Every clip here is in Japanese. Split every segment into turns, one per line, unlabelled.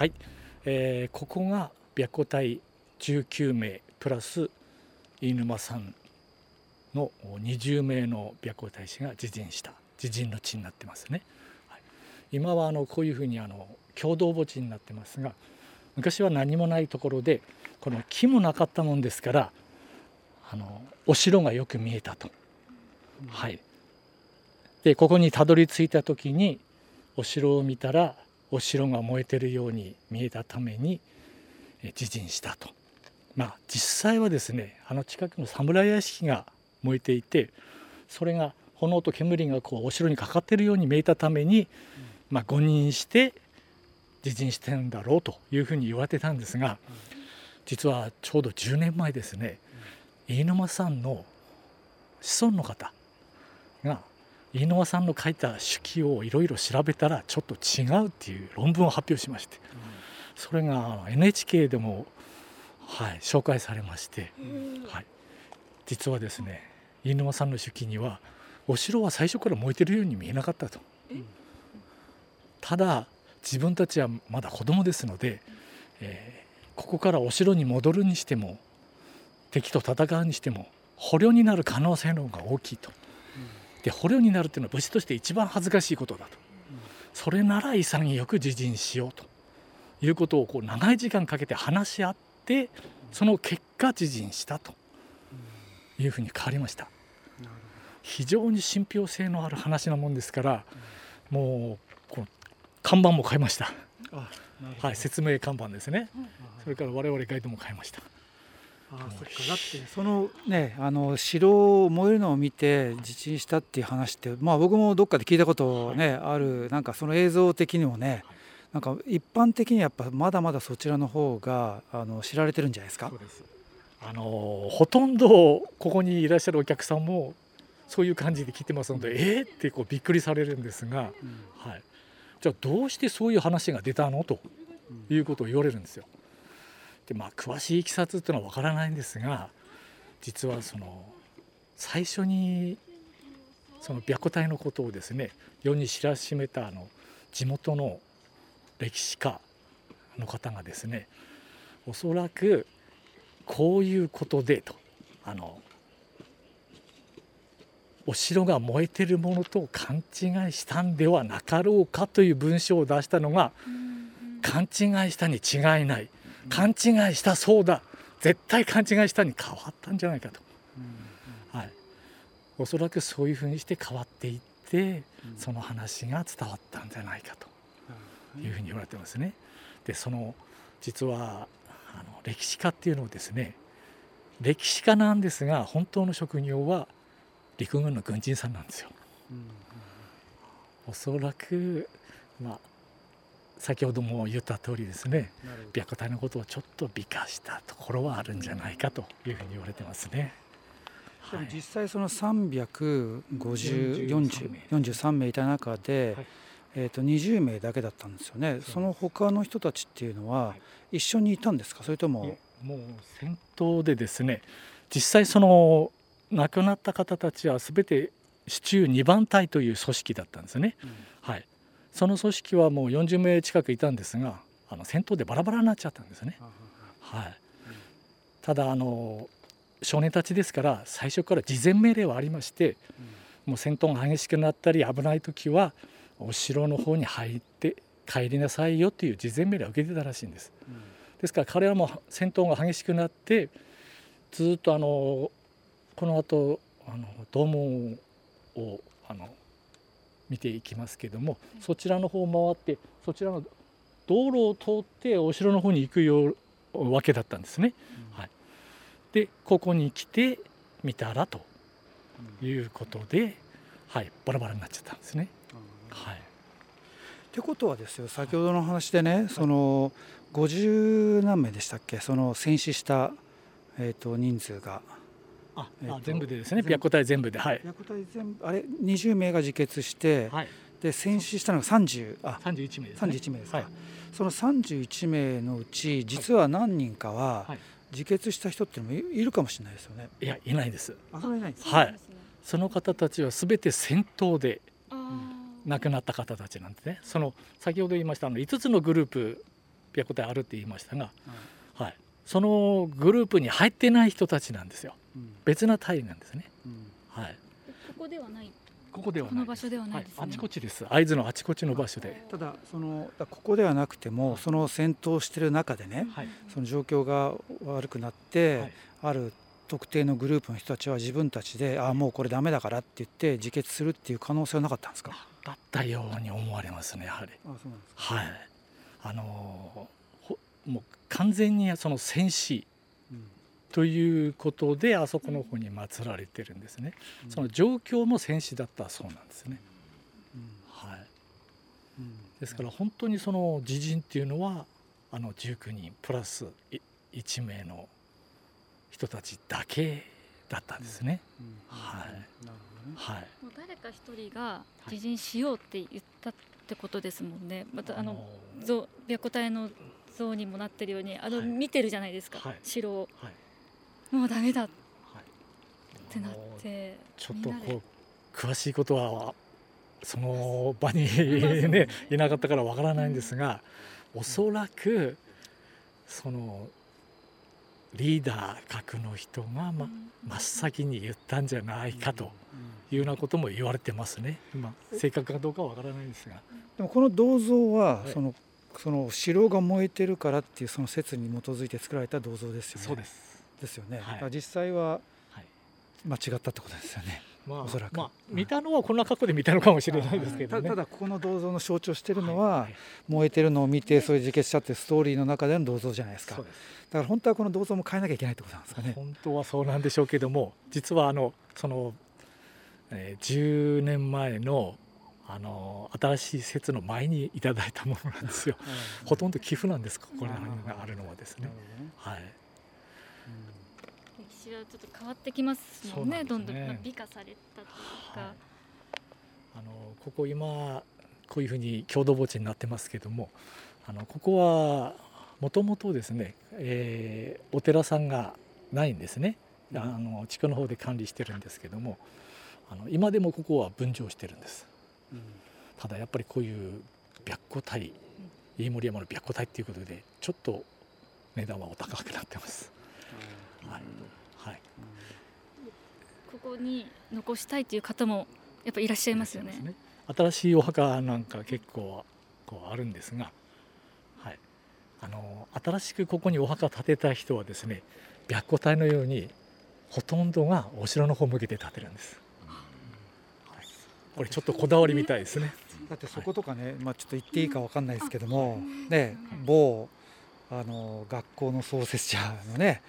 はい、えー、ここが白虎隊19名プラス飯沼さんの20名の白虎隊士が自陣した自陣の地になってますね。はい、今はあのこういうふうにあの共同墓地になってますが昔は何もないところでこの木もなかったもんですからあのお城がよく見えたと。はい、でここにたどり着いた時にお城を見たらお城が燃えてるように見えたために自陣したと。まあ実際はですねあの近くの侍屋敷が燃えていてそれが炎と煙がこうお城にかかってるように見えたために、まあ、誤認して自陣してるんだろうというふうに言われてたんですが実はちょうど10年前ですね飯沼さんの子孫の方が飯沼さんの書いた手記をいろいろ調べたらちょっと違うっていう論文を発表しまして。それが NHK でも、はい、紹介されまして、はい、実はですね飯沼さんの手記にはお城は最初から燃えてるように見えなかったと。ただ自分たちはまだ子供ですので、えー、ここからお城に戻るにしても敵と戦うにしても捕虜になる可能性の方が大きいと。で捕虜になるっていうのは武士として一番恥ずかしいことだと。それなら潔く自陣しようということをこう長い時間かけて話し合ってその結果自陣したというふうに変わりました。非常に信憑性のある話なもんですから、もうこの看板も変えました。はい、説明看板ですね。それから我々ガイドも変えました。
あそっか。だってそのねあの城を燃えるのを見て地震したっていう話ってまあ僕もどっかで聞いたことね、あるなんかその映像的にもねなんか一般的にやっぱまだまだそちらの方があの知られてるんじゃないですか？
あのほとんどここにいらっしゃるお客さんもそういう感じで聞いてますので、うん、えー、ってこうびっくりされるんですが、うん、はい、じゃあどうしてそういう話が出たの？ということを言われるんですよ。でまあ詳しいいきさつっていうのは分からないんですが実はその最初にその白虎隊のことをですね世に知らしめたあの地元の歴史家の方がですねおそらくこういうことでとあのお城が燃えてるものと勘違いしたんではなかろうかという文章を出したのが勘違いしたに違いない勘違いしたそうだ。絶対勘違いしたに変わったんじゃないかと、はい、おそらくそういうふうにして変わっていってその話が伝わったんじゃないかと。いうふうに言われてますね。でその実はあの歴史家っていうのはですね歴史家なんですが本当の職業は陸軍の軍人さんなんですよ。おそらく、まあ、先ほども言った通りですね白虎隊のことをちょっと美化したところはあるんじゃないかというふうに言われてますね。
でも実際その35043名。いた中で、はい、えー、と20名だけだったんですよね。その他の人たちっていうのは一緒にいたんですか？それとも？
もう戦闘でですね実際その亡くなった方たちは全て市中2番隊という組織だったんですね、うん、はい、その組織はもう40名近くいたんですがあの戦闘でバラバラになっちゃったんですね、はい、ただあの少年たちですから最初から事前命令はありまして、もう戦闘が激しくなったり危ない時はお城の方に入って帰りなさいよという事前命令を受けてたらしいんです。ですから彼はもう戦闘が激しくなってずっとあのこの後あの道門をあの見ていきますけどもそちらの方を回ってそちらの道路を通ってお城の方に行くようわけだったんですね。はい、でここに来て見たらということで、はい、バラバラになっちゃったんですね。はい、っ
てことはですよ先ほどの話でね、はい、その50何名でしたっけ？その戦死した、えーと人数が。
あ、えー、全部でですね白虎隊全部ではい。
白虎隊全部あれ20名が自決して、はい、で戦死したのが30あ
31名です、ね、
31名ですか、はい、その31名のうち実は何人かは、自決した人っていうのもいるかもしれないですよね。
いやいないです。
あそれいないです
はい。その方たちはすべて戦闘で亡くなった方たちなんですね。その先ほど言いましたあの5つのグループ白虎隊あるって言いましたが、はい、そのグループに入ってない人たちなんですよ。
うん
別な隊なんですね、
うん。
はい、
ここではない。
ここではない
この場所ではないですね。
はい、あちこちです。会津のあちこちの場所で、
ただそのここではなくてもその戦闘してる中でね
はい。
その状況が悪くなって、
はい。
ある特定のグループの人たちは自分たちでああもうこれダメだからって言って自決するっていう可能性はなかったんですか？
だったように思われますねやはり。
あそうなんです
はい。あのーほもう完全にその戦死ということであそこの方に祀られてるんですね、その状況も戦死だったそうなんですね、はい、ですから本当にその自陣っていうのはあの19人プラスい1名の人たちだけだったんですね、はい。
なる
はい。
もう誰か一人が自陣しようって言ったってことですもんね。またあの像白虎隊の像にもなってるようにあの、
はい。
見てるじゃないですか、
はい。
城を。
はい
もうダメだっ
はい。
てなって
ちょっとこう詳しいことはその場にねいなかったからわからないんですがおそらくそのリーダー格の人が、ま、真っ先に言ったんじゃないかというようなことも言われてますね、まあ、正確かどうかはわからないですが。
でもこの銅像は、
はい。
そのその城が燃えてるからっていうその説に基づいて作られた銅像ですよね。
そうです、
ですよね。
はい。
実際は
はい。
間違ったってことですよね。
まあ
おそらく。
まあ、見たのはこんな格好で見たのかもしれないですけどね。
たただここの銅像の象徴してるのは、
はい。
燃えてるのを見てそういう自決したってストーリーの中での銅像じゃないですか。だから本当はこの銅像も変えなきゃいけないってことなんですかね。
本当はそうなんでしょうけども実はあのその、えー10年前のあの新しい説の前にいただいたものなんですよ。ほとんど寄付なんですここら辺があるのはですね。はい
歴史はちょっと変わってきますもんね
ね。
どんどんまあ美化されたというか、
はい。あのここ今こういうふうに郷土墓地になってますけどもあのここはもともとですね、えーお寺さんがないんですね。あの地区の方で管理してるんですけどもあの今でもここは分譲してるんです。
うん。
ただやっぱりこういう白虎隊飯盛山の白虎隊っていうことでちょっと値段はお高くなってますはい。はい。
ここに残したいという方もやっぱいらっしゃいますよね。
そうです新しいお墓なんか結構こうあるんですが、はい、あの新しくここにお墓建てた人はですね白虎隊のようにほとんどがお城の方向けて建てるんです、はい、これちょっとこだわりみたいですね。
だってそことかね、まあちょっと言っていいかわかんないですけども、ね某あの学校の創設者のね、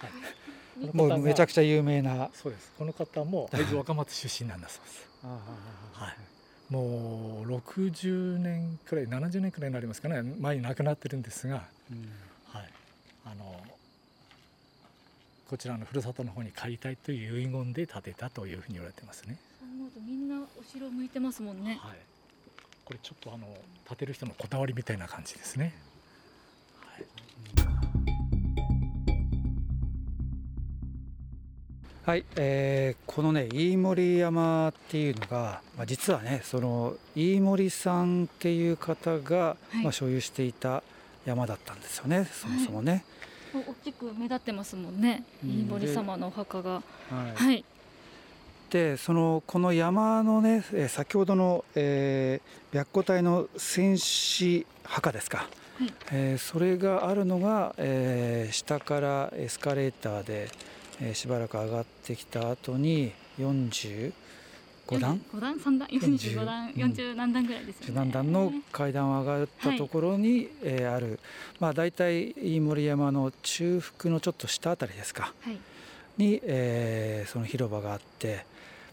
もうめちゃく
ち
ちゃ有名な。
ゃそうです。この方も会津若松出身なんだそうです。はい。もう60年くらい70年くらいになりますかね。前に亡くなってるんですが。
うん。
はい、あのこちらのふるさとの方に帰りたいという遺言で建てたというふうに言われてますね。
そう思うとみんなお城向いてますもんね。
はい、これちょっとあの建てる人のこだわりみたいな感じですね。はい、
えーこのね飯盛山っていうのが、まあ、実はねその飯盛さんっていう方が、
はい
まあ、所有していた山だったんですよねそもそもね。
大きく目立ってますもんね。
うん
飯森様のお墓が。
はい
はい。
でそのこの山のねえー先ほどの、えー白虎隊の戦士墓ですか、
はい
えーそれがあるのが、えー下からエスカレーターで、えーしばらく上がってきた後に45段？
五段？三段？四十五段。
うん。
四十何段ぐらいですよね。
何段の階段を上がったところに、えーある、まあ、大体飯盛山の中腹のちょっと下あたりですか？
はい。
に、えーその広場があって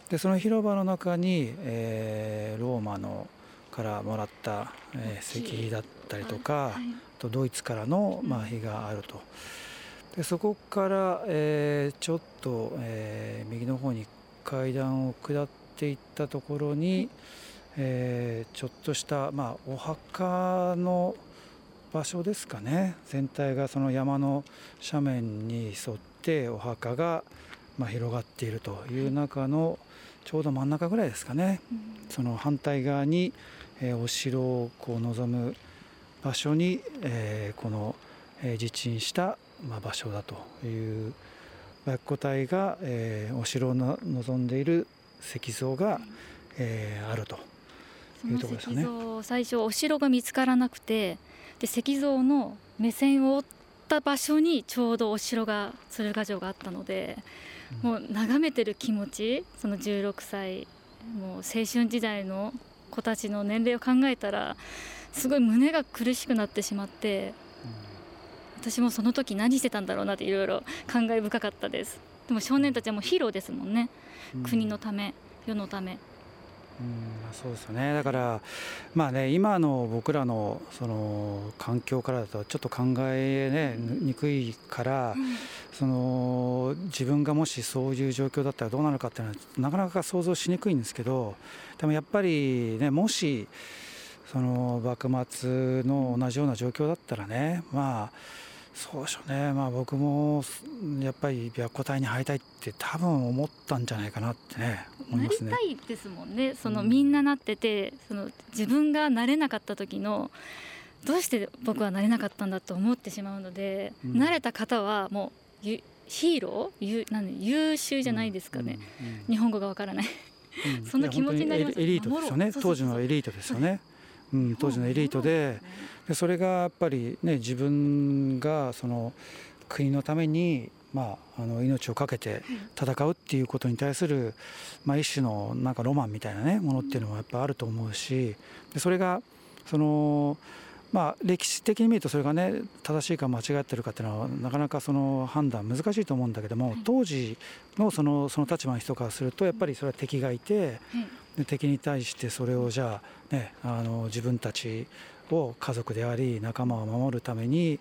でその広場の中に、えーローマのからもらった、えー石碑だったりとか、とドイツからの、まあ、碑があると。でそこから、えーちょっと、えー右の方に階段を下っていったところに、えーちょっとした、まあ、お墓の場所ですかね。全体がその山の斜面に沿ってお墓が、まあ、広がっているという中のちょうど真ん中ぐらいですかね。
うん。
その反対側に、えーお城をこう望む場所に、えー、この、えー、地震した、まあ、場所だという白虎隊が、えー、お城を望んでいる石像が、えー、あるというところですね。
最初お城が見つからなくてで石像の目線を追った場所にちょうどお城が鶴ヶ城があったので、うん、もう眺めてる気持ちその16歳もう青春時代の子たちの年齢を考えたらすごい胸が苦しくなってしまって、うん、私もその時何してたんだろうなっていろいろ感慨深かったです。でも少年たちはもうヒーローですもんね、うん、国のため世のため。
うんそうですよね。だからまあね今の僕らのその環境からだとちょっと考え、ね、にくいから、うん、その自分がもしそういう状況だったらどうなるかっていうのはなかなか想像しにくいんですけどでもやっぱりねもしその幕末の同じような状況だったらねまあそうでしょうね。まあ僕もやっぱり白虎隊に入りたいって多分思ったんじゃないかなってね思いますね。
なりたいですもんね。その、みんななっててその自分がなれなかった時のどうして僕はなれなかったんだと思ってしまうので、うん、慣れた方はもうヒーロー？ゆなん優秀じゃないですかね、うんうん、日本語がわからない。そん。な気持ちになります
エリートですよね。当時のエリートですよね。うん、当時のエリートででそれがやっぱりね自分がその国のためにまあ、あの命を懸けて戦うっていうことに対する、まあ、一種のなんかロマンみたいなねものっていうのもやっぱあると思うしでそれがそのまあ歴史的に見るとそれがね正しいか間違ってるかっていうのはなかなかその判断難しいと思うんだけども当時のそのその立場の人からするとやっぱりそれは敵がいてで敵に対してそれをじゃあ,、ね、あの自分たちを家族であり仲間を守るために、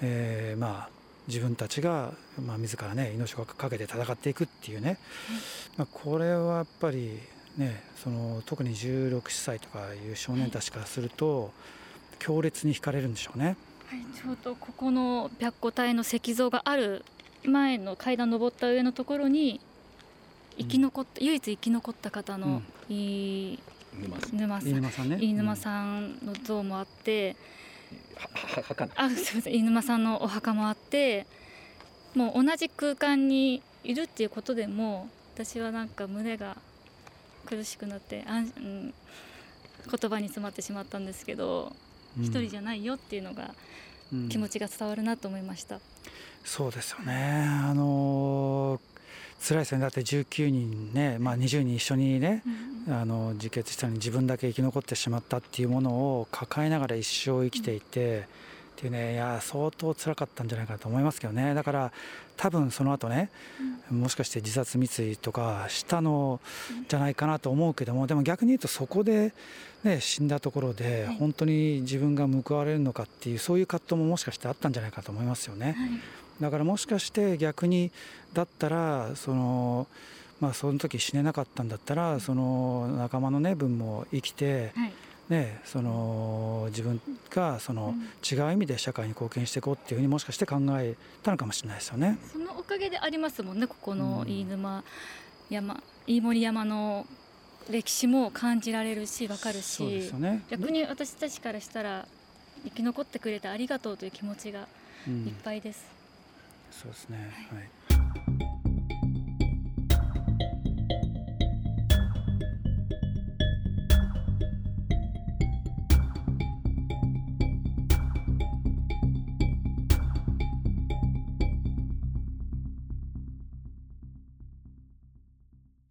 えー、まあ自分たちが、まあ、自らね命を懸けて戦っていくっていうね、まあ、これはやっぱりねその特に16歳とかいう少年たちからすると強烈に惹かれるんでしょうね。
はい、ちょうどここの白虎隊の石像がある前の階段登った上のところに生き残った、うん、唯一生き残った方の、うん、い
沼さん。
飯沼さんの像もあって、
墓
あすみません。飯沼さんのお墓もあってもう同じ空間にいるっていうことでも私はなんか胸が苦しくなってあん、うん、言葉に詰まってしまったんですけど一、人じゃないよっていうのが気持ちが伝わるなと思いました。
そうですよね。あの辛いですねだって19人ね、まあ、20人一緒にね、うん、あの自決したのに自分だけ生き残ってしまったっていうものを抱えながら一生生きていて、うん、っていうねいや相当辛かったんじゃないかなと思いますけどね。だから多分その後ね、うん、もしかして自殺未遂とかしたのじゃないかなと思うけどもでも逆に言うとそこで、ね、死んだところで本当に自分が報われるのかっていうそういう葛藤ももしかしてあったんじゃないかと思いますよね。はいだからもしかして逆にだったらそのまあその時死ねなかったんだったらその仲間のね分も生きて、ね、その自分がその違う意味で社会に貢献していこうっていうふうにもしかして考えたのかもしれないですよね。
そのおかげでありますもんねここの飯沼山、飯盛山の歴史も感じられるし分かるし、ね、逆に私たちからしたら生き残ってくれてありがとうという気持ちがいっぱいです。
そうですね、はい